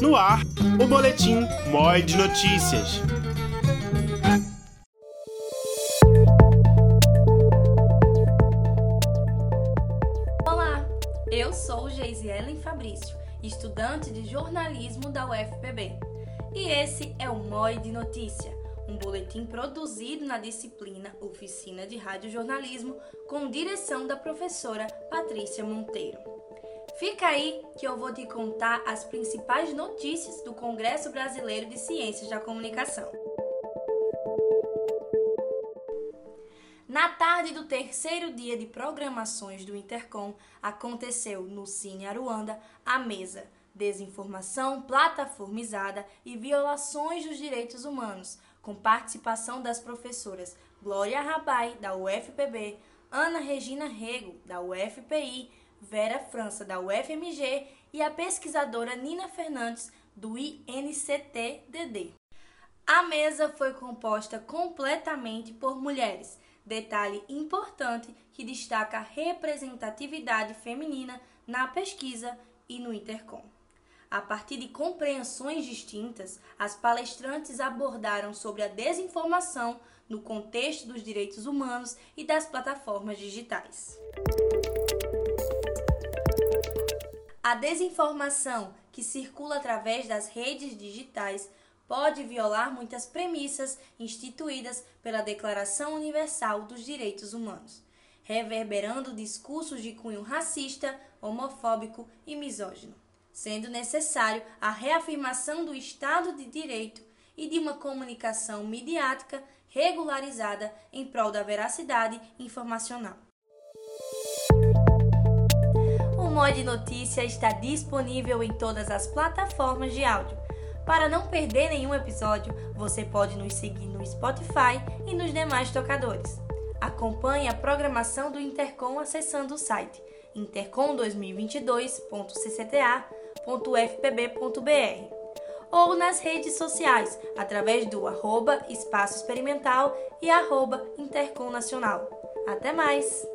No ar, o boletim MOI de Notícias. Olá, eu sou Geisielen Fabrício, estudante de jornalismo da UFPB. E esse é o MOI de Notícia, um boletim produzido na disciplina Oficina de Radiojornalismo com direção da professora Patrícia Monteiro. Fica aí que eu vou te contar as principais notícias do Congresso Brasileiro de Ciências da Comunicação. Na tarde do terceiro dia de programações do Intercom, aconteceu no Cine Aruanda a mesa Desinformação plataformizada e violações dos direitos humanos, com participação das professoras Glória Rabai, da UFPB, Ana Regina Rego, da UFPI, Vera França, da UFMG, e a pesquisadora Nina Fernandes, do INCT-DD. A mesa foi composta completamente por mulheres, detalhe importante que destaca a representatividade feminina na pesquisa e no Intercom. A partir de compreensões distintas, as palestrantes abordaram sobre a desinformação no contexto dos direitos humanos e das plataformas digitais. A desinformação que circula através das redes digitais pode violar muitas premissas instituídas pela Declaração Universal dos Direitos Humanos, reverberando discursos de cunho racista, homofóbico e misógino, sendo necessário a reafirmação do Estado de Direito e de uma comunicação midiática regularizada em prol da veracidade informacional. Mod Notícia está disponível em todas as plataformas de áudio. Para não perder nenhum episódio, você pode nos seguir no Spotify e nos demais tocadores. Acompanhe a programação do Intercom acessando o site intercom2022.ccta.fpb.br ou nas redes sociais através do arroba Espaço Experimental e arroba Intercom Nacional. Até mais!